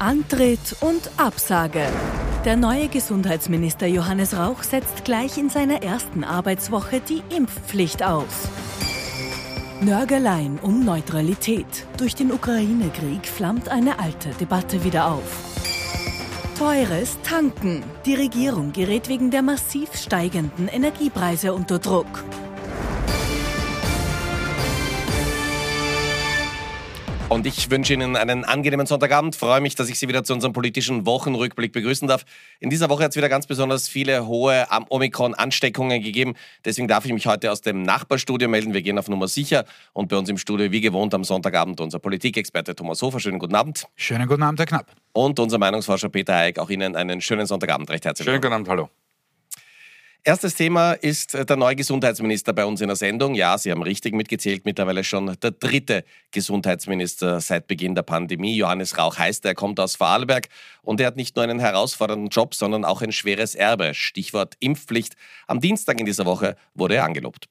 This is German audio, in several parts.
Antritt und Absage. Der neue Gesundheitsminister Johannes Rauch setzt gleich in seiner ersten Arbeitswoche die Impfpflicht aus. Nörgeleien um Neutralität. Durch den Ukraine-Krieg flammt eine alte Debatte wieder auf. Teures Tanken. Die Regierung gerät wegen der massiv steigenden Energiepreise unter Druck. Und ich wünsche Ihnen einen angenehmen Sonntagabend. Freue mich, dass ich Sie wieder zu unserem politischen Wochenrückblick begrüßen darf. In dieser Woche hat es wieder ganz besonders viele hohe Omikron-Ansteckungen gegeben. Deswegen darf ich mich heute aus dem Nachbarstudio melden. Wir gehen auf Nummer sicher. Und bei uns im Studio, wie gewohnt, am Sonntagabend unser Politikexperte Thomas Hofer. Schönen guten Abend. Schönen guten Abend, Herr Knapp. Und unser Meinungsforscher Peter Eick. Auch Ihnen einen schönen Sonntagabend. Recht herzlich willkommen. Schönen guten Abend, hallo. Erstes Thema ist der neue Gesundheitsminister bei uns in der Sendung. Ja, Sie haben richtig mitgezählt, mittlerweile schon der dritte Gesundheitsminister seit Beginn der Pandemie. Johannes Rauch heißt, er kommt aus Vorarlberg und er hat nicht nur einen herausfordernden Job, sondern auch ein schweres Erbe. Stichwort Impfpflicht. Am Dienstag in dieser Woche wurde er angelobt.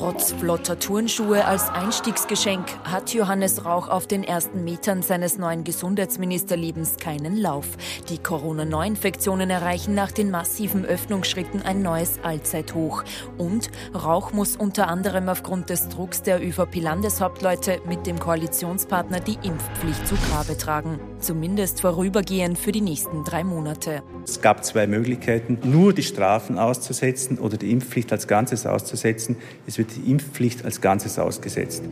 Trotz flotter Turnschuhe als Einstiegsgeschenk hat Johannes Rauch auf den ersten Metern seines neuen Gesundheitsministerlebens keinen Lauf. Die Corona-Neuinfektionen erreichen nach den massiven Öffnungsschritten ein neues Allzeithoch. Und Rauch muss unter anderem aufgrund des Drucks der ÖVP-Landeshauptleute mit dem Koalitionspartner die Impfpflicht zu Grabe tragen. Zumindest vorübergehend für die nächsten drei Monate. Es gab zwei Möglichkeiten, nur die Strafen auszusetzen oder die Impfpflicht als Ganzes auszusetzen. Es wird die Impfpflicht als Ganzes ausgesetzt.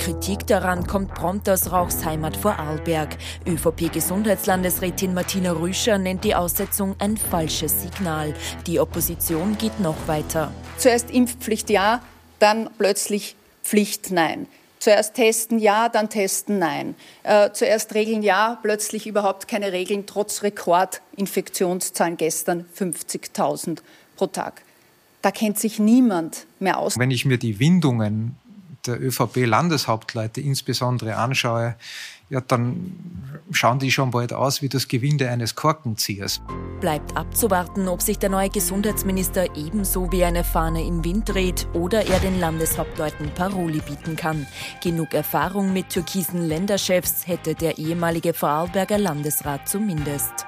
Kritik daran kommt prompt aus Rauchs Heimat vor Arlberg. ÖVP-Gesundheitslandesrätin Martina Rüscher nennt die Aussetzung ein falsches Signal. Die Opposition geht noch weiter. Zuerst Impfpflicht ja, dann plötzlich Pflicht nein. Zuerst testen ja, dann testen nein. Äh, zuerst Regeln ja, plötzlich überhaupt keine Regeln, trotz Rekordinfektionszahlen gestern 50.000 pro Tag. Da kennt sich niemand mehr aus. Wenn ich mir die Windungen der ÖVP-Landeshauptleute insbesondere anschaue, ja, dann schauen die schon bald aus wie das Gewinde eines Korkenziehers. Bleibt abzuwarten, ob sich der neue Gesundheitsminister ebenso wie eine Fahne im Wind dreht oder er den Landeshauptleuten Paroli bieten kann. Genug Erfahrung mit türkisen Länderchefs hätte der ehemalige Vorarlberger Landesrat zumindest.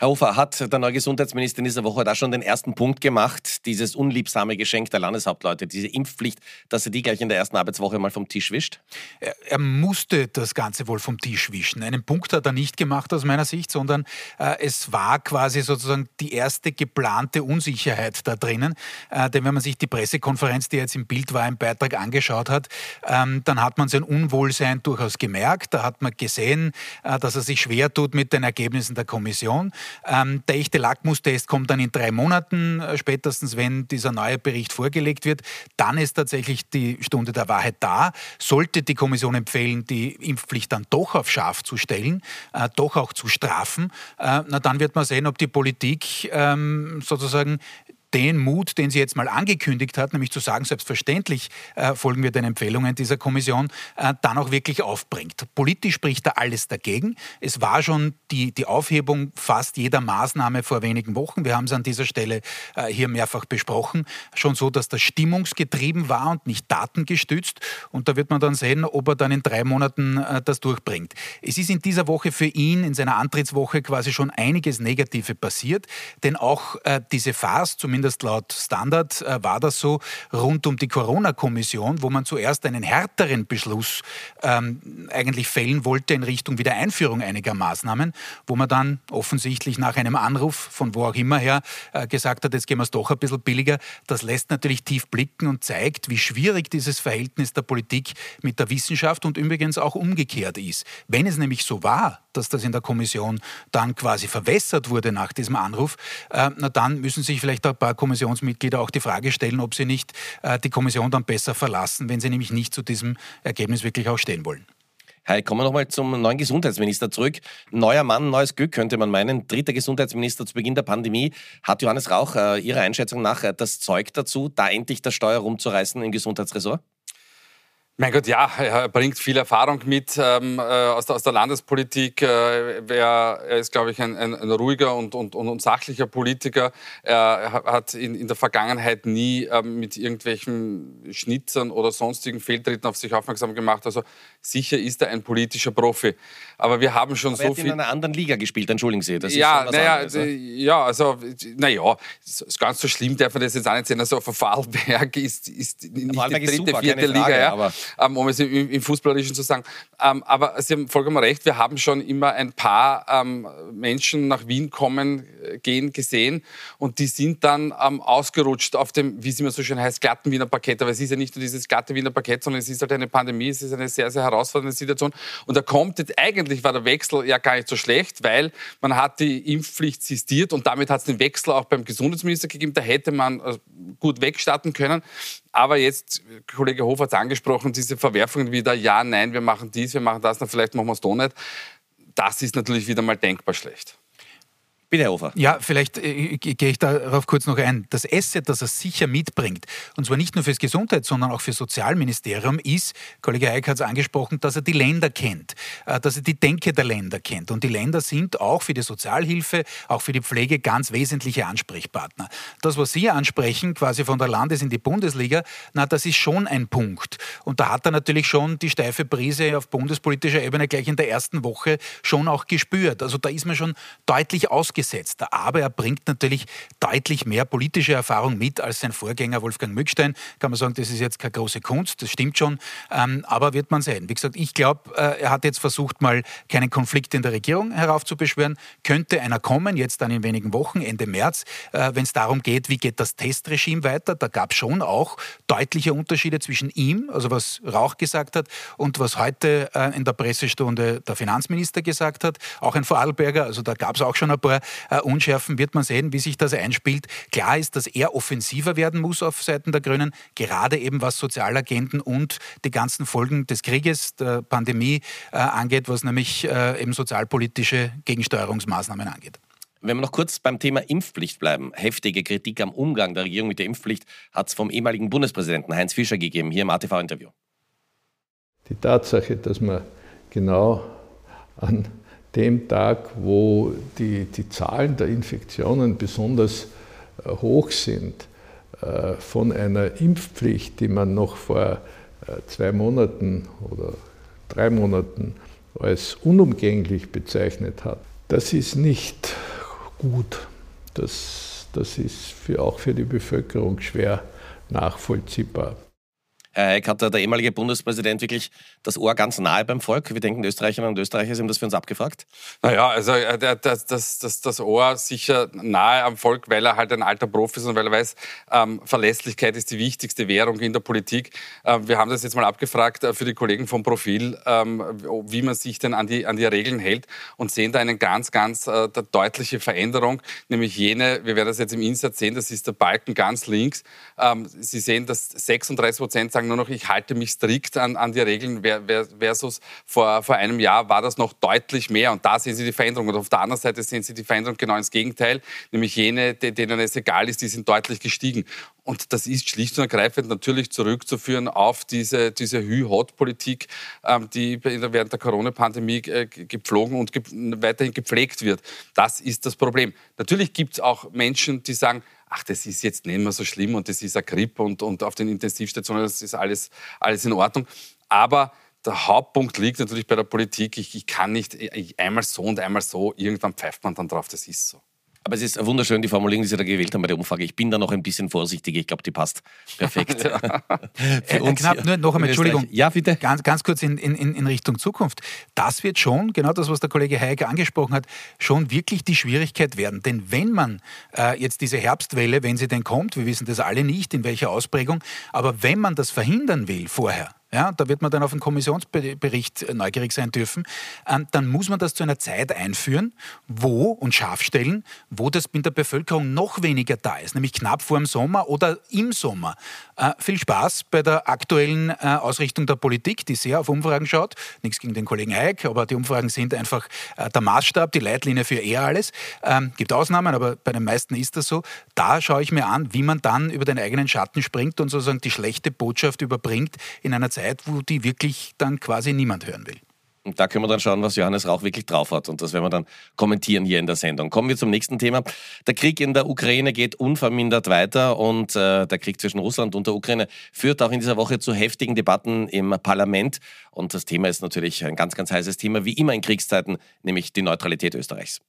Herr Hofer, hat der neue Gesundheitsminister in dieser Woche da schon den ersten Punkt gemacht, dieses unliebsame Geschenk der Landeshauptleute, diese Impfpflicht, dass er die gleich in der ersten Arbeitswoche mal vom Tisch wischt? Er, er musste das Ganze wohl vom Tisch wischen. Einen Punkt hat er nicht gemacht aus meiner Sicht, sondern äh, es war quasi sozusagen die erste geplante Unsicherheit da drinnen. Äh, denn wenn man sich die Pressekonferenz, die jetzt im Bild war, im Beitrag angeschaut hat, ähm, dann hat man sein Unwohlsein durchaus gemerkt. Da hat man gesehen, äh, dass er sich schwer tut mit den Ergebnissen der Kommission. Ähm, der echte Lackmustest kommt dann in drei Monaten, äh, spätestens wenn dieser neue Bericht vorgelegt wird. Dann ist tatsächlich die Stunde der Wahrheit da. Sollte die Kommission empfehlen, die Impfpflicht dann doch auf scharf zu stellen, äh, doch auch zu strafen, äh, na dann wird man sehen, ob die Politik ähm, sozusagen den Mut, den sie jetzt mal angekündigt hat, nämlich zu sagen, selbstverständlich äh, folgen wir den Empfehlungen dieser Kommission, äh, dann auch wirklich aufbringt. Politisch spricht da alles dagegen. Es war schon die, die Aufhebung fast jeder Maßnahme vor wenigen Wochen. Wir haben es an dieser Stelle äh, hier mehrfach besprochen. Schon so, dass das stimmungsgetrieben war und nicht datengestützt. Und da wird man dann sehen, ob er dann in drei Monaten äh, das durchbringt. Es ist in dieser Woche für ihn, in seiner Antrittswoche quasi schon einiges Negative passiert, denn auch äh, diese Farce, zumindest zumindest laut Standard äh, war das so, rund um die Corona-Kommission, wo man zuerst einen härteren Beschluss ähm, eigentlich fällen wollte in Richtung Wiedereinführung einiger Maßnahmen, wo man dann offensichtlich nach einem Anruf von wo auch immer her äh, gesagt hat, jetzt gehen wir es doch ein bisschen billiger. Das lässt natürlich tief blicken und zeigt, wie schwierig dieses Verhältnis der Politik mit der Wissenschaft und übrigens auch umgekehrt ist. Wenn es nämlich so war, dass das in der Kommission dann quasi verwässert wurde nach diesem Anruf, äh, na dann müssen sich vielleicht ein paar Kommissionsmitglieder auch die Frage stellen, ob sie nicht äh, die Kommission dann besser verlassen, wenn sie nämlich nicht zu diesem Ergebnis wirklich auch stehen wollen. Hi, kommen wir nochmal zum neuen Gesundheitsminister zurück. Neuer Mann, neues Glück, könnte man meinen. Dritter Gesundheitsminister zu Beginn der Pandemie. Hat Johannes Rauch äh, Ihrer Einschätzung nach äh, das Zeug dazu, da endlich das Steuer rumzureißen im Gesundheitsressort? Mein Gott, ja, er bringt viel Erfahrung mit ähm, äh, aus, der, aus, der, Landespolitik. Äh, er, er, ist, glaube ich, ein, ein, ein ruhiger und, und, und, sachlicher Politiker. Er hat in, in der Vergangenheit nie ähm, mit irgendwelchen Schnitzern oder sonstigen Fehltritten auf sich aufmerksam gemacht. Also sicher ist er ein politischer Profi. Aber wir haben schon Aber so er hat viel. in einer anderen Liga gespielt, entschuldigen Sie. Das ja, naja, anderes, ne? ja, also, naja, ist ganz so schlimm darf man das jetzt auch nicht sehen. Also, auf Vorarlberg ist, ist nicht die dritte, super, vierte Liga. Frage, ja ähm, um es im, im Fußballerischen zu sagen. Ähm, aber Sie haben vollkommen recht, wir haben schon immer ein paar ähm, Menschen nach Wien kommen, äh, gehen gesehen und die sind dann ähm, ausgerutscht auf dem, wie es immer so schön heißt, glatten Wiener Parkett. Aber es ist ja nicht nur dieses glatte Wiener Parkett, sondern es ist halt eine Pandemie, es ist eine sehr, sehr herausfordernde Situation. Und da kommt jetzt, eigentlich war der Wechsel ja gar nicht so schlecht, weil man hat die Impfpflicht sistiert und damit hat es den Wechsel auch beim Gesundheitsminister gegeben. Da hätte man äh, gut wegstarten können. Aber jetzt, Kollege Hofer hat es angesprochen, diese Verwerfungen wieder, ja, nein, wir machen dies, wir machen das, na, vielleicht machen wir es doch nicht. Das ist natürlich wieder mal denkbar schlecht. Bitte, Herr Hofer. Ja, vielleicht äh, gehe ich darauf kurz noch ein. Das Asset, das er sicher mitbringt, und zwar nicht nur fürs Gesundheits-, sondern auch fürs Sozialministerium, ist, Kollege Eick hat es angesprochen, dass er die Länder kennt, äh, dass er die Denke der Länder kennt. Und die Länder sind auch für die Sozialhilfe, auch für die Pflege ganz wesentliche Ansprechpartner. Das, was Sie ansprechen, quasi von der Landes- in die Bundesliga, na, das ist schon ein Punkt. Und da hat er natürlich schon die steife Brise auf bundespolitischer Ebene gleich in der ersten Woche schon auch gespürt. Also da ist man schon deutlich ausgegangen aufgesetzter. Aber er bringt natürlich deutlich mehr politische Erfahrung mit als sein Vorgänger Wolfgang Mückstein. Kann man sagen, das ist jetzt keine große Kunst, das stimmt schon. Ähm, aber wird man sehen. Wie gesagt, ich glaube, äh, er hat jetzt versucht, mal keinen Konflikt in der Regierung heraufzubeschwören. Könnte einer kommen, jetzt dann in wenigen Wochen, Ende März, äh, wenn es darum geht, wie geht das Testregime weiter. Da gab es schon auch deutliche Unterschiede zwischen ihm, also was Rauch gesagt hat, und was heute äh, in der Pressestunde der Finanzminister gesagt hat. Auch ein Vorarlberger, also da gab es auch schon ein paar äh, Unschärfen, wird man sehen, wie sich das einspielt. Klar ist, dass er offensiver werden muss auf Seiten der Grünen, gerade eben was Sozialagenten und die ganzen Folgen des Krieges, der Pandemie äh, angeht, was nämlich äh, eben sozialpolitische Gegensteuerungsmaßnahmen angeht. Wenn wir noch kurz beim Thema Impfpflicht bleiben. Heftige Kritik am Umgang der Regierung mit der Impfpflicht hat es vom ehemaligen Bundespräsidenten Heinz Fischer gegeben, hier im ATV-Interview. Die Tatsache, dass man genau an dem Tag, wo die, die Zahlen der Infektionen besonders äh, hoch sind, äh, von einer Impfpflicht, die man noch vor äh, zwei Monaten oder drei Monaten als unumgänglich bezeichnet hat, das ist nicht gut. Das, das ist für, auch für die Bevölkerung schwer nachvollziehbar. Herr Eick, hat der ehemalige Bundespräsident wirklich das Ohr ganz nahe beim Volk? Wir denken, Österreicherinnen und Österreicher haben das für uns abgefragt? Naja, also äh, das, das, das, das Ohr sicher nahe am Volk, weil er halt ein alter Profi ist und weil er weiß, ähm, Verlässlichkeit ist die wichtigste Währung in der Politik. Ähm, wir haben das jetzt mal abgefragt äh, für die Kollegen vom Profil, ähm, wie man sich denn an die, an die Regeln hält und sehen da eine ganz, ganz äh, deutliche Veränderung, nämlich jene, wir werden das jetzt im Insert sehen, das ist der Balken ganz links. Ähm, Sie sehen, dass 36 Prozent sagen nur noch, ich halte mich strikt an, an die Regeln versus vor, vor einem Jahr war das noch deutlich mehr. Und da sehen Sie die Veränderung. Und auf der anderen Seite sehen Sie die Veränderung genau ins Gegenteil, nämlich jene, denen es egal ist, die sind deutlich gestiegen. Und das ist schlicht und ergreifend natürlich zurückzuführen auf diese, diese Hü-Hot-Politik, ähm, die während der Corona-Pandemie äh, gepflogen und weiterhin gepflegt wird. Das ist das Problem. Natürlich gibt es auch Menschen, die sagen, ach, das ist jetzt nicht mehr so schlimm und das ist eine Grippe und, und auf den Intensivstationen, das ist alles, alles in Ordnung. Aber der Hauptpunkt liegt natürlich bei der Politik. Ich, ich kann nicht ich, einmal so und einmal so, irgendwann pfeift man dann drauf, das ist so. Aber es ist wunderschön, die Formulierung, die Sie da gewählt haben bei der Umfrage. Ich bin da noch ein bisschen vorsichtig. Ich glaube, die passt perfekt. Für äh, uns knapp, nur noch einmal, Entschuldigung. Ja, bitte. Ganz, ganz kurz in, in, in Richtung Zukunft. Das wird schon, genau das, was der Kollege Heiger angesprochen hat, schon wirklich die Schwierigkeit werden. Denn wenn man äh, jetzt diese Herbstwelle, wenn sie denn kommt, wir wissen das alle nicht, in welcher Ausprägung, aber wenn man das verhindern will vorher, ja, da wird man dann auf den Kommissionsbericht neugierig sein dürfen, ähm, dann muss man das zu einer Zeit einführen, wo und scharf stellen, wo das in der Bevölkerung noch weniger da ist, nämlich knapp vor dem Sommer oder im Sommer. Äh, viel Spaß bei der aktuellen äh, Ausrichtung der Politik, die sehr auf Umfragen schaut. Nichts gegen den Kollegen Eick, aber die Umfragen sind einfach äh, der Maßstab, die Leitlinie für eher alles. Ähm, gibt Ausnahmen, aber bei den meisten ist das so. Da schaue ich mir an, wie man dann über den eigenen Schatten springt und sozusagen die schlechte Botschaft überbringt in einer Zeit, Zeit, wo die wirklich dann quasi niemand hören will. Und da können wir dann schauen, was Johannes Rauch wirklich drauf hat. Und das werden wir dann kommentieren hier in der Sendung. Kommen wir zum nächsten Thema. Der Krieg in der Ukraine geht unvermindert weiter und äh, der Krieg zwischen Russland und der Ukraine führt auch in dieser Woche zu heftigen Debatten im Parlament. Und das Thema ist natürlich ein ganz, ganz heißes Thema, wie immer in Kriegszeiten, nämlich die Neutralität Österreichs.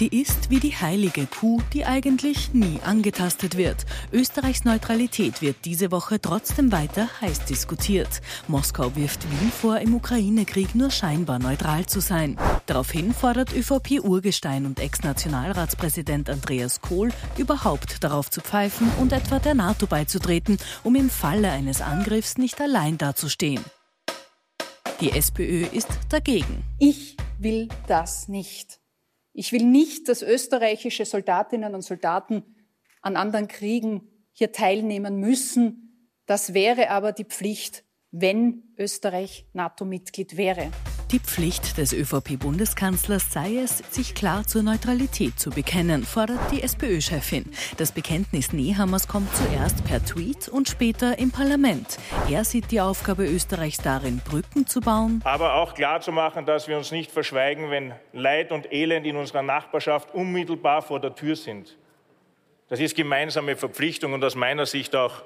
Sie ist wie die heilige Kuh, die eigentlich nie angetastet wird. Österreichs Neutralität wird diese Woche trotzdem weiter heiß diskutiert. Moskau wirft Wien vor, im Ukraine-Krieg nur scheinbar neutral zu sein. Daraufhin fordert ÖVP-Urgestein und Ex-Nationalratspräsident Andreas Kohl, überhaupt darauf zu pfeifen und etwa der NATO beizutreten, um im Falle eines Angriffs nicht allein dazustehen. Die SPÖ ist dagegen. Ich will das nicht. Ich will nicht, dass österreichische Soldatinnen und Soldaten an anderen Kriegen hier teilnehmen müssen. Das wäre aber die Pflicht, wenn Österreich NATO-Mitglied wäre. Die Pflicht des ÖVP-Bundeskanzlers sei es, sich klar zur Neutralität zu bekennen, fordert die SPÖ-Chefin. Das Bekenntnis Nehammers kommt zuerst per Tweet und später im Parlament. Er sieht die Aufgabe Österreichs darin, Brücken zu bauen. Aber auch klar zu machen, dass wir uns nicht verschweigen, wenn Leid und Elend in unserer Nachbarschaft unmittelbar vor der Tür sind. Das ist gemeinsame Verpflichtung und aus meiner Sicht auch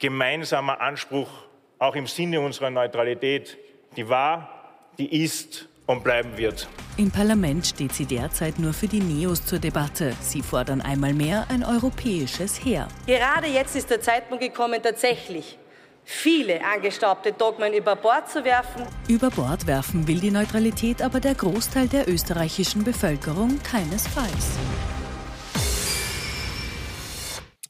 gemeinsamer Anspruch, auch im Sinne unserer Neutralität, die war die ist und bleiben wird. Im Parlament steht sie derzeit nur für die Neos zur Debatte. Sie fordern einmal mehr ein europäisches Heer. Gerade jetzt ist der Zeitpunkt gekommen, tatsächlich viele angestaubte Dogmen über Bord zu werfen. Über Bord werfen will die Neutralität aber der Großteil der österreichischen Bevölkerung keinesfalls.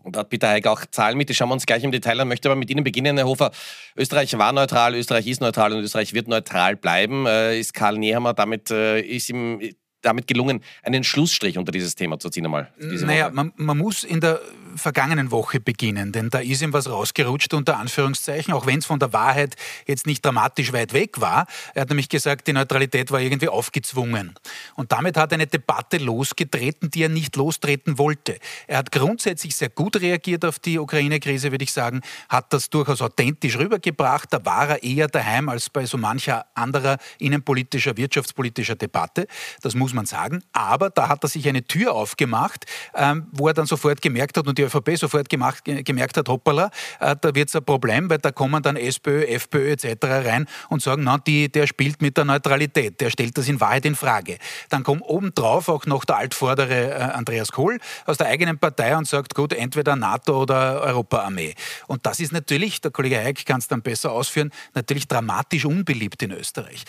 Und da hat Peter Heig auch Zahlen mit, die schauen wir uns gleich im Detail an. Möchte aber mit Ihnen beginnen, Herr Hofer. Österreich war neutral, Österreich ist neutral und Österreich wird neutral bleiben. Äh, ist Karl Nehammer damit, äh, ist ihm damit gelungen, einen Schlussstrich unter dieses Thema zu ziehen einmal? Naja, man, man, muss in der vergangenen Woche beginnen, denn da ist ihm was rausgerutscht, unter Anführungszeichen, auch wenn es von der Wahrheit jetzt nicht dramatisch weit weg war. Er hat nämlich gesagt, die Neutralität war irgendwie aufgezwungen. Und damit hat eine Debatte losgetreten, die er nicht lostreten wollte. Er hat grundsätzlich sehr gut reagiert auf die Ukraine-Krise, würde ich sagen, hat das durchaus authentisch rübergebracht. Da war er eher daheim als bei so mancher anderer innenpolitischer, wirtschaftspolitischer Debatte. Das muss man sagen. Aber da hat er sich eine Tür aufgemacht, ähm, wo er dann sofort gemerkt hat und die ÖVP sofort gemacht, gemerkt hat, hoppala, äh, da wird es ein Problem, weil da kommen dann SPÖ, FPÖ etc. rein und sagen, na, die, der spielt mit der Neutralität, der stellt das in Wahrheit in Frage. Dann kommt obendrauf auch noch der altvordere äh, Andreas Kohl aus der eigenen Partei und sagt, gut, entweder NATO oder Europaarmee. Und das ist natürlich, der Kollege Heik kann es dann besser ausführen, natürlich dramatisch unbeliebt in Österreich.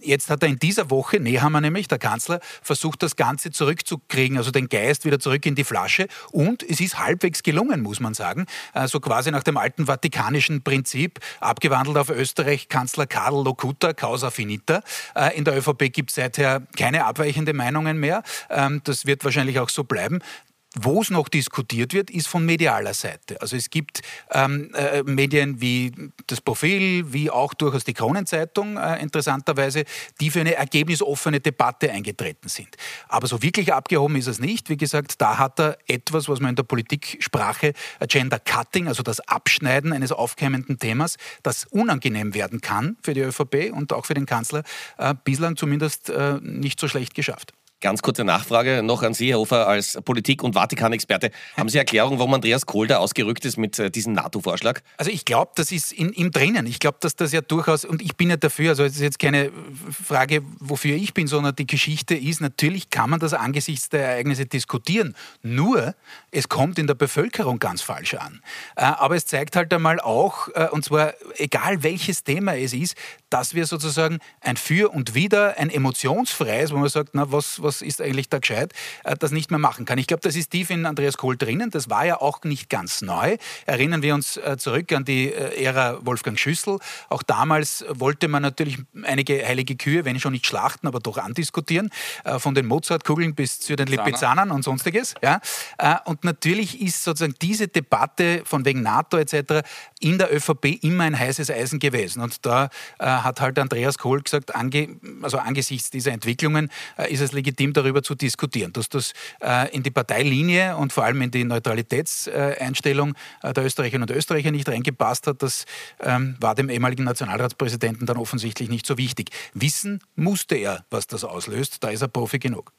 Äh, jetzt hat er in dieser Woche, Nehammer nämlich, der Kanzler, versucht, das Ganze zurückzukriegen, also den Geist wieder zurück in die Flasche. Und es ist halbwegs gelungen, muss man sagen. Also quasi nach dem alten vatikanischen Prinzip, abgewandelt auf Österreich, Kanzler Karl Locuta, causa finita. Äh, in der ÖVP gibt es seither keine abweichende Meinungen mehr. Ähm, das wird wahrscheinlich auch so bleiben. Wo es noch diskutiert wird, ist von medialer Seite. Also es gibt ähm, äh, Medien wie das Profil, wie auch durchaus die Kronenzeitung äh, interessanterweise, die für eine ergebnisoffene Debatte eingetreten sind. Aber so wirklich abgehoben ist es nicht. Wie gesagt, da hat er etwas, was man in der Politiksprache Agenda Cutting, also das Abschneiden eines aufkeimenden Themas, das unangenehm werden kann für die ÖVP und auch für den Kanzler, äh, bislang zumindest äh, nicht so schlecht geschafft. Ganz kurze Nachfrage noch an Sie, Herr Hofer, als Politik- und Vatikan-Experte. Haben Sie Erklärung, warum Andreas Kohl da ausgerückt ist mit äh, diesem NATO-Vorschlag? Also ich glaube, das ist in ihm drinnen. Ich glaube, dass das ja durchaus, und ich bin ja dafür, also es ist jetzt keine Frage, wofür ich bin, sondern die Geschichte ist, natürlich kann man das angesichts der Ereignisse diskutieren. Nur, es kommt in der Bevölkerung ganz falsch an. Äh, aber es zeigt halt einmal auch, äh, und zwar egal welches Thema es ist, dass wir sozusagen ein Für und Wider, ein emotionsfreies, wo man sagt, na, was, was ist eigentlich da gescheit, äh, das nicht mehr machen kann. Ich glaube, das ist tief in Andreas Kohl drinnen. Das war ja auch nicht ganz neu. Erinnern wir uns äh, zurück an die äh, Ära Wolfgang Schüssel. Auch damals wollte man natürlich einige heilige Kühe, wenn schon nicht schlachten, aber doch andiskutieren, von den Mozartkugeln bis zu den Lipizanern und sonstiges. Ja. Und natürlich ist sozusagen diese Debatte von wegen NATO etc. in der ÖVP immer ein heißes Eisen gewesen. Und da hat halt Andreas Kohl gesagt, ange, also angesichts dieser Entwicklungen äh, ist es legitim, darüber zu diskutieren. Dass das äh, in die Parteilinie und vor allem in die Neutralitätseinstellung äh, der Österreicherinnen und Österreicher nicht reingepasst hat, das ähm, war dem ehemaligen Nationalratspräsidenten dann offensichtlich nicht so wichtig. Wissen musste er, was das auslöst. Da ist er Profi genug.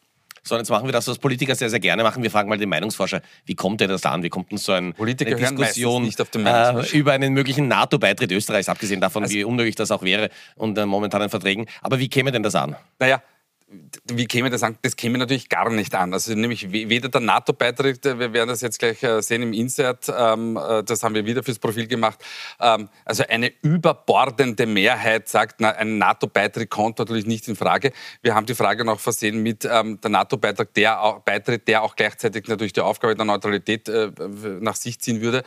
So, jetzt machen wir das, was Politiker sehr, sehr gerne machen. Wir fragen mal den Meinungsforscher, wie kommt er das an? Wie kommt denn so ein, Politiker eine Diskussion äh, über einen möglichen NATO-Beitritt Österreichs, abgesehen davon, also, wie unmöglich das auch wäre unter momentanen Verträgen. Aber wie käme denn das an? Naja, wie käme das an? Das käme natürlich gar nicht an. Also nämlich weder der NATO-Beitritt, äh, wir werden das jetzt gleich äh, sehen im Insert, ähm, äh, das haben wir wieder fürs Profil gemacht. Ähm, also eine überbordende Mehrheit sagt, ein NATO-Beitritt kommt natürlich nicht in Frage. Wir haben die Frage noch versehen mit ähm, der NATO-Beitritt, der, Beitritt, der auch gleichzeitig natürlich die Aufgabe der Neutralität nach sich ziehen würde.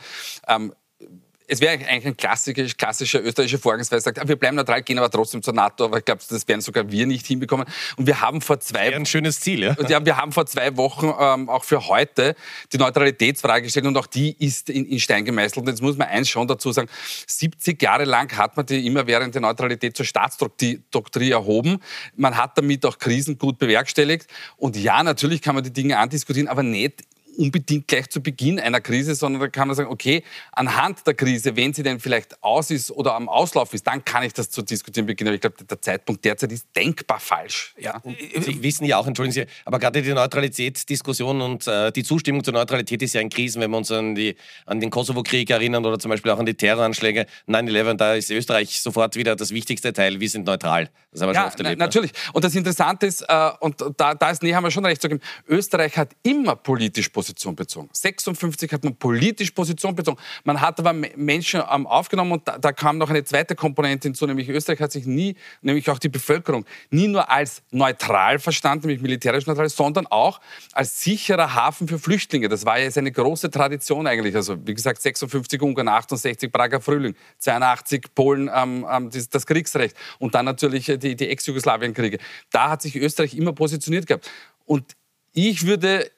Es wäre eigentlich ein klassischer, klassischer österreichischer Vorgangsweise, sagt, ah, wir bleiben neutral, gehen aber trotzdem zur NATO. Aber ich glaube, das werden sogar wir nicht hinbekommen. Und wir haben vor zwei... Das ein schönes Ziel, ja? ja wir haben vor zwei Wochen ähm, auch für heute die Neutralitätsfrage gestellt und auch die ist in, in Stein gemeißelt. Und jetzt muss man eins schon dazu sagen, 70 Jahre lang hat man die immerwährende Neutralität zur Staatsdoktrin erhoben. Man hat damit auch Krisen gut bewerkstelligt. Und ja, natürlich kann man die Dinge andiskutieren, aber nicht unbedingt gleich zu Beginn einer Krise, sondern da kann man sagen, okay, anhand der Krise, wenn sie denn vielleicht aus ist oder am Auslauf ist, dann kann ich das zu diskutieren beginnen. Aber ich glaube, der Zeitpunkt derzeit ist denkbar falsch. Ja. Sie wissen ja auch, entschuldigen Sie, aber gerade die Neutralitätsdiskussion und äh, die Zustimmung zur Neutralität ist ja in Krisen, wenn wir uns an, die, an den Kosovo-Krieg erinnern oder zum Beispiel auch an die Terroranschläge 9-11, da ist Österreich sofort wieder das wichtigste Teil, wir sind neutral. Das haben wir ja, schon oft erlebt. Ne? Natürlich. Und das Interessante ist, äh, und da, da ist Nehammer schon recht zu geben, Österreich hat immer politisch posiert Position bezogen. 56 hat man politisch Position bezogen. Man hat aber Menschen aufgenommen und da, da, kam noch eine zweite Komponente hinzu, nämlich Österreich hat sich nie, nämlich auch die Bevölkerung, nie nur als neutral verstanden, nämlich militärisch neutral, sondern auch als sicherer Hafen für Flüchtlinge. Das war ja jetzt eine große Tradition eigentlich. Also wie gesagt, 56 Ungarn, 68 Prager Frühling, 82 Polen ähm, ähm, das, das, Kriegsrecht und dann natürlich die, die Ex-Jugoslawien-Kriege. Da hat sich Österreich immer positioniert gehabt. Und ich würde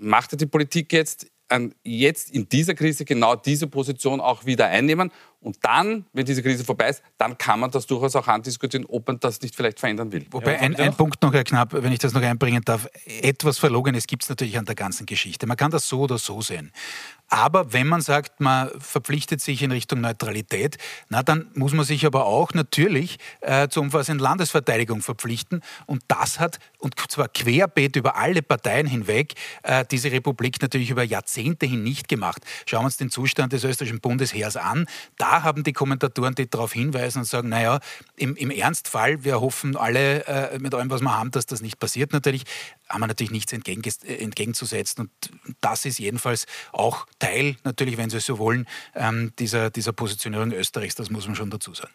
macht die Politik jetzt, jetzt in dieser Krise genau diese Position auch wieder einnehmen und dann, wenn diese Krise vorbei ist, dann kann man das durchaus auch andiskutieren, ob man das nicht vielleicht verändern will. Wobei ja, ein, ein Punkt noch, Herr Knapp, wenn ich das noch einbringen darf, etwas Verlogenes gibt es natürlich an der ganzen Geschichte. Man kann das so oder so sehen. Aber wenn man sagt, man verpflichtet sich in Richtung Neutralität, na dann muss man sich aber auch natürlich äh, zur umfassenden Landesverteidigung verpflichten. Und das hat, und zwar querbeet über alle Parteien hinweg, äh, diese Republik natürlich über Jahrzehnte hin nicht gemacht. Schauen wir uns den Zustand des österreichischen Bundesheers an. Da da haben die Kommentatoren, die darauf hinweisen und sagen, naja, im, im Ernstfall, wir hoffen alle äh, mit allem, was wir haben, dass das nicht passiert natürlich, haben wir natürlich nichts entgegen, entgegenzusetzen. Und das ist jedenfalls auch Teil, natürlich, wenn Sie es so wollen, ähm, dieser, dieser Positionierung Österreichs, das muss man schon dazu sagen.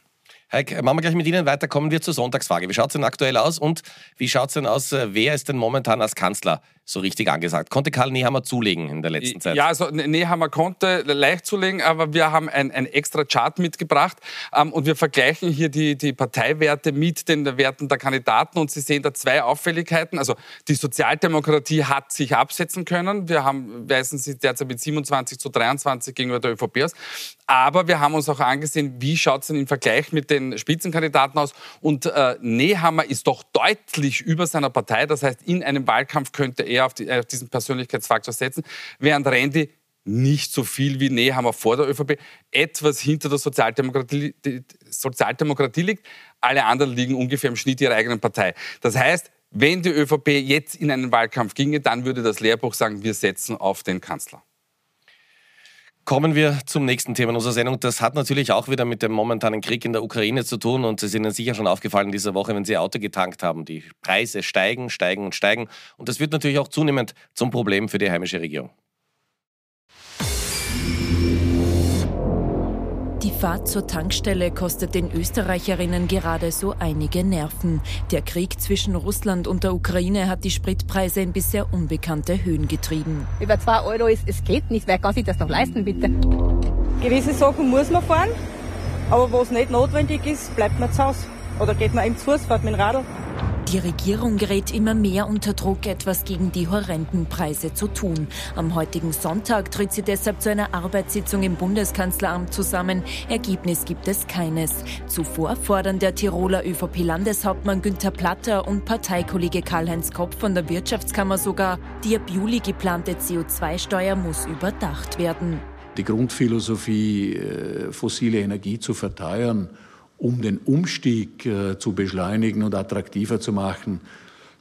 Heik, machen wir gleich mit Ihnen weiter. Kommen wir zur Sonntagsfrage. Wie schaut es denn aktuell aus und wie schaut es denn aus, äh, wer ist denn momentan als Kanzler so richtig angesagt. Konnte Karl Nehammer zulegen in der letzten Zeit? Ja, also ne-, Nehammer konnte leicht zulegen, aber wir haben ein, ein extra Chart mitgebracht ähm, und wir vergleichen hier die, die Parteiwerte mit den Werten der Kandidaten und Sie sehen da zwei Auffälligkeiten. Also die Sozialdemokratie hat sich absetzen können. Wir haben, weisen Sie derzeit mit 27 zu 23 gegenüber der ÖVP aus. Aber wir haben uns auch angesehen, wie schaut es denn im Vergleich mit den Spitzenkandidaten aus. Und äh, Nehammer ist doch deutlich über seiner Partei. Das heißt, in einem Wahlkampf könnte er auf, die, auf diesen Persönlichkeitsfaktor setzen, während Randy nicht so viel wie Nehammer vor der ÖVP, etwas hinter der Sozialdemokratie, Sozialdemokratie liegt. Alle anderen liegen ungefähr im Schnitt ihrer eigenen Partei. Das heißt, wenn die ÖVP jetzt in einen Wahlkampf ginge, dann würde das Lehrbuch sagen, wir setzen auf den Kanzler. Kommen wir zum nächsten Thema unserer Sendung. Das hat natürlich auch wieder mit dem momentanen Krieg in der Ukraine zu tun und es ist Ihnen sicher schon aufgefallen diese Woche, wenn Sie Auto getankt haben. Die Preise steigen, steigen und steigen und das wird natürlich auch zunehmend zum Problem für die heimische Regierung. Fahrt zur Tankstelle kostet den Österreicherinnen gerade so einige Nerven. Der Krieg zwischen Russland und der Ukraine hat die Spritpreise in bisher unbekannte Höhen getrieben. Über zwei Euro ist, es geht nicht. Wer kann sich das noch leisten, bitte? Gewisse Sachen muss man fahren, aber was nicht notwendig ist, bleibt man zu Hause. Oder geht man eben zu Fuß, fährt mit dem Radl. Die Regierung gerät immer mehr unter Druck, etwas gegen die horrenden Preise zu tun. Am heutigen Sonntag tritt sie deshalb zu einer Arbeitssitzung im Bundeskanzleramt zusammen. Ergebnis gibt es keines. Zuvor fordern der Tiroler ÖVP-Landeshauptmann Günther Platter und Parteikollege Karl-Heinz Kopp von der Wirtschaftskammer sogar, die ab Juli geplante CO2-Steuer muss überdacht werden. Die Grundphilosophie, äh, fossile Energie zu verteuern, um den Umstieg äh, zu beschleunigen und attraktiver zu machen,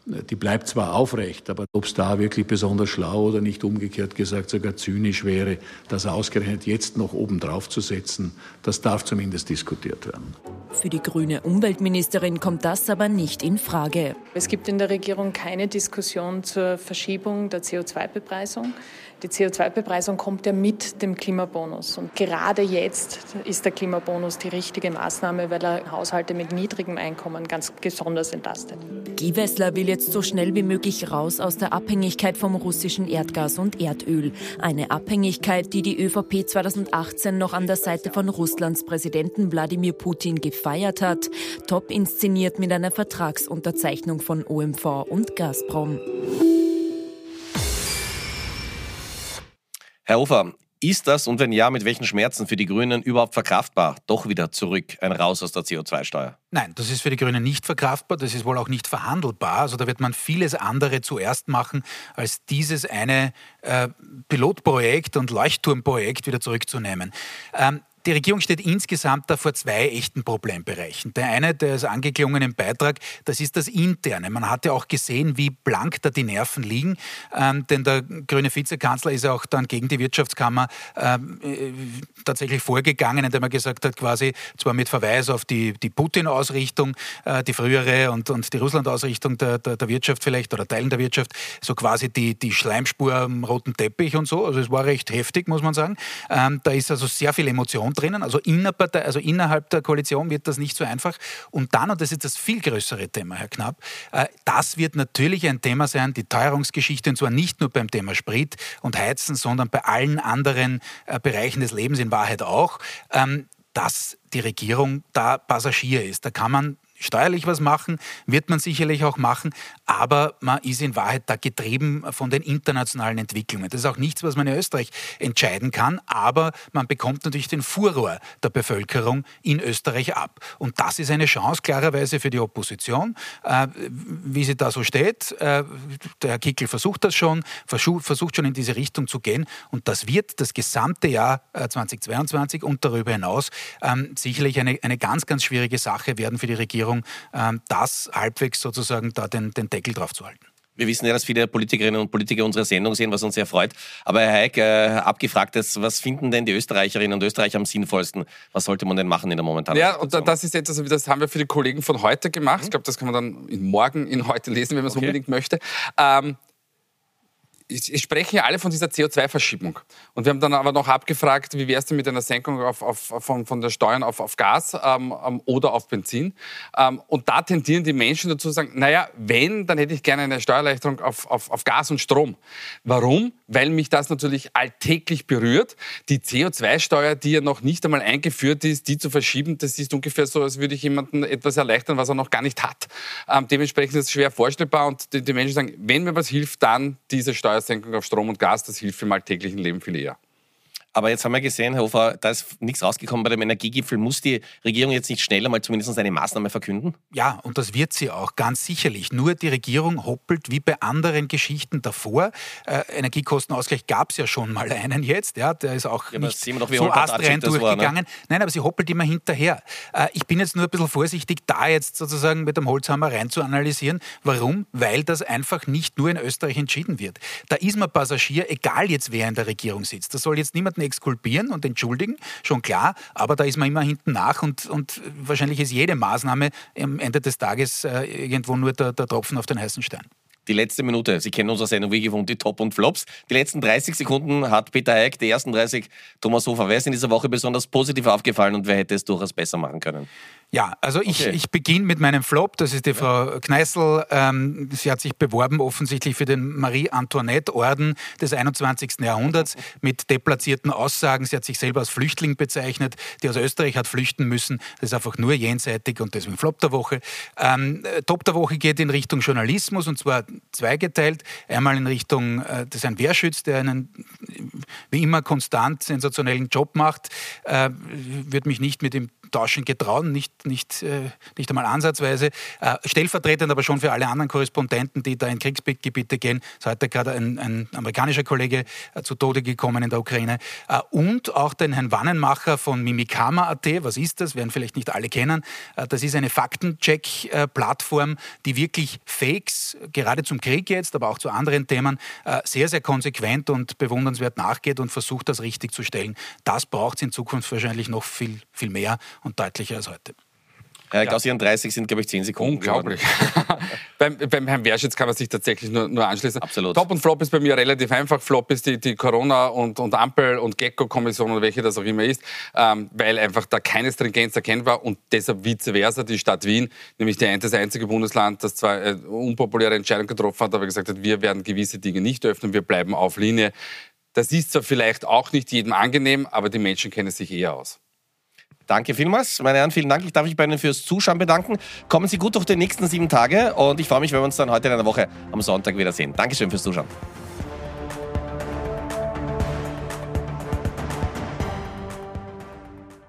die bleibt zwar aufrecht, aber ob es da wirklich besonders schlau oder nicht umgekehrt gesagt sogar zynisch wäre, das ausgerechnet jetzt noch obendrauf zu setzen, das darf zumindest diskutiert werden. Für die grüne Umweltministerin kommt das aber nicht in Frage. Es gibt in der Regierung keine Diskussion zur Verschiebung der CO2-Bepreisung. Die CO2-Bepreisung kommt ja mit dem Klimabonus. Und gerade jetzt ist der Klimabonus die richtige Maßnahme, weil er Haushalte mit niedrigem Einkommen ganz besonders entlastet. Wessler will jetzt so schnell wie möglich raus aus der Abhängigkeit vom russischen Erdgas und Erdöl. Eine Abhängigkeit, die die ÖVP 2018 noch an der Seite von Russlands Präsidenten Wladimir Putin gefeiert hat. Top inszeniert mit einer Vertragsunterzeichnung von OMV und Gazprom. Herr Hofer, ist das und wenn ja, mit welchen Schmerzen für die Grünen überhaupt verkraftbar? Doch wieder zurück, ein Raus aus der CO2-Steuer. Nein, das ist für die Grünen nicht verkraftbar, das ist wohl auch nicht verhandelbar. Also da wird man vieles andere zuerst machen, als dieses eine äh, Pilotprojekt und Leuchtturmprojekt wieder zurückzunehmen. Ähm, die Regierung steht insgesamt da vor zwei echten Problembereichen. Der eine, der ist angeklungen im Beitrag, das ist das Interne. Man hat ja auch gesehen, wie blank da die Nerven liegen, ähm, denn der grüne Vizekanzler ist ja auch dann gegen die Wirtschaftskammer ähm, äh, tatsächlich vorgegangen, indem er gesagt hat, quasi zwar mit Verweis auf die, die Putin-Ausrichtung, äh, die frühere und, und die Russland-Ausrichtung der, der, der, Wirtschaft vielleicht oder Teilen der Wirtschaft, so quasi die, die Schleimspur am roten Teppich und so. Also es war recht heftig, muss man sagen. Ähm, da ist also sehr viel Emotion drinnen. Also, Partei, also innerhalb der Koalition wird das nicht so einfach. Und dann, und das ist das viel größere Thema, Herr Knapp, äh, das wird natürlich ein Thema sein, die Teuerungsgeschichte, und zwar nicht nur beim Thema Sprit und Heizen, sondern bei allen anderen äh, Bereichen des Lebens in Wahrheit auch. Ähm, dass die Regierung da Passagier ist. Da kann man steuerlich was machen, wird man sicherlich auch machen, aber man ist in Wahrheit da getrieben von den internationalen Entwicklungen. Das ist auch nichts, was man in Österreich entscheiden kann, aber man bekommt natürlich den Furor der Bevölkerung in Österreich ab. Und das ist eine Chance klarerweise für die Opposition, äh, wie sie da so steht. Äh, der Herr Kickel versucht das schon, versucht schon in diese Richtung zu gehen und das wird das gesamte Jahr 2022 äh, und darüber hinaus ähm, sicherlich eine, eine ganz, ganz schwierige Sache werden für die Regierung ähm, das halbwegs sozusagen da den, den Deckel drauf zu halten. Wir wissen ja, dass viele Politikerinnen und Politiker unsere Sendung sehen, was uns sehr freut. Aber Herr Heik, äh, abgefragt ist, was finden denn die Österreicherinnen und Österreicher am sinnvollsten? Was sollte man denn machen in der momentanen Ja, Situation? und das ist etwas, also das haben wir für die Kollegen von heute gemacht. Mhm. Ich glaube, das kann man dann in morgen in heute lesen, wenn man es okay. unbedingt möchte. Ähm, es sprechen ja alle von dieser CO2-Verschiebung. Und wir haben dann aber noch abgefragt, wie wäre es denn mit einer Senkung auf, auf, von, von der Steuern auf, auf Gas ähm, ähm, oder auf Benzin? Ähm, und da tendieren die Menschen dazu zu sagen, naja, wenn, dann hätte ich gerne eine Steuererleichterung auf, auf, auf Gas und Strom. Warum? Weil mich das natürlich alltäglich berührt. Die CO2-Steuer, die ja noch nicht einmal eingeführt ist, die zu verschieben, das ist ungefähr so, als würde ich jemandem etwas erleichtern, was er noch gar nicht hat. Ähm, dementsprechend ist es schwer vorstellbar und die, die Menschen sagen, wenn mir was hilft, dann diese Steuer Preissenkung auf Strom und Gas, das hilft im alltäglichen Leben viel eher. Aber jetzt haben wir gesehen, Herr Hofer, da ist nichts rausgekommen bei dem Energiegipfel. Muss die Regierung jetzt nicht schneller mal zumindest eine Maßnahme verkünden? Ja, und das wird sie auch, ganz sicherlich. Nur die Regierung hoppelt wie bei anderen Geschichten davor. Äh, Energiekostenausgleich gab es ja schon mal einen jetzt. Ja, der ist auch ja, nicht doch, so astrein durchgegangen. War, ne? Nein, aber sie hoppelt immer hinterher. Äh, ich bin jetzt nur ein bisschen vorsichtig, da jetzt sozusagen mit dem Holzhammer rein zu analysieren. Warum? Weil das einfach nicht nur in Österreich entschieden wird. Da ist man Passagier, egal jetzt wer in der Regierung sitzt. Das soll jetzt niemanden exkulpieren und entschuldigen, schon klar, aber da ist man immer hinten nach und, und wahrscheinlich ist jede Maßnahme am Ende des Tages äh, irgendwo nur der, der Tropfen auf den heißen Stein. Die letzte Minute, Sie kennen unsere Sendung wie gewohnt, die Top und Flops. Die letzten 30 Sekunden hat Peter Eick, die ersten 30 Thomas Hofer. Wer ist in dieser Woche besonders positiv aufgefallen und wer hätte es durchaus besser machen können? Ja, also ich, okay. ich beginne mit meinem Flop. Das ist die Frau Kneißl. Ähm, sie hat sich beworben offensichtlich für den Marie-Antoinette-Orden des 21. Jahrhunderts mit deplatzierten Aussagen. Sie hat sich selber als Flüchtling bezeichnet, die aus Österreich hat flüchten müssen. Das ist einfach nur jenseitig und deswegen Flop der Woche. Ähm, Top der Woche geht in Richtung Journalismus und zwar zweigeteilt. Einmal in Richtung, äh, das ist ein Wehrschütz, der einen wie immer konstant sensationellen Job macht. Äh, würde mich nicht mit ihm tauschen getrauen, nicht, nicht, äh, nicht einmal ansatzweise. Äh, stellvertretend aber schon für alle anderen Korrespondenten, die da in Kriegsgebiete gehen. Es ist heute gerade ein, ein amerikanischer Kollege äh, zu Tode gekommen in der Ukraine. Äh, und auch den Herrn Wannenmacher von Mimikama.at. Was ist das? Werden vielleicht nicht alle kennen. Äh, das ist eine Faktencheck-Plattform, die wirklich Fakes, gerade zum Krieg jetzt, aber auch zu anderen Themen, äh, sehr, sehr konsequent und bewundernswert nachgeht und versucht, das richtig zu stellen. Das braucht es in Zukunft wahrscheinlich noch viel, viel mehr und deutlicher als heute. Herr ja. Aus Ihren 30 sind, glaube ich, 10 Sekunden. Unglaublich. beim, beim Herrn Werschitz kann man sich tatsächlich nur, nur anschließen. Absolut. Top und Flop ist bei mir relativ einfach. Flop ist die, die Corona- und, und Ampel- und Gecko-Kommission oder welche das auch immer ist, ähm, weil einfach da keine Stringenz erkennbar und deshalb vice versa die Stadt Wien, nämlich die, das einzige Bundesland, das zwar eine unpopuläre Entscheidung getroffen hat, aber gesagt hat, wir werden gewisse Dinge nicht öffnen, wir bleiben auf Linie. Das ist zwar vielleicht auch nicht jedem angenehm, aber die Menschen kennen sich eher aus. Danke vielmals. Meine Herren, vielen Dank. Ich darf mich bei Ihnen fürs Zuschauen bedanken. Kommen Sie gut durch die nächsten sieben Tage und ich freue mich, wenn wir uns dann heute in einer Woche am Sonntag wiedersehen. Dankeschön fürs Zuschauen.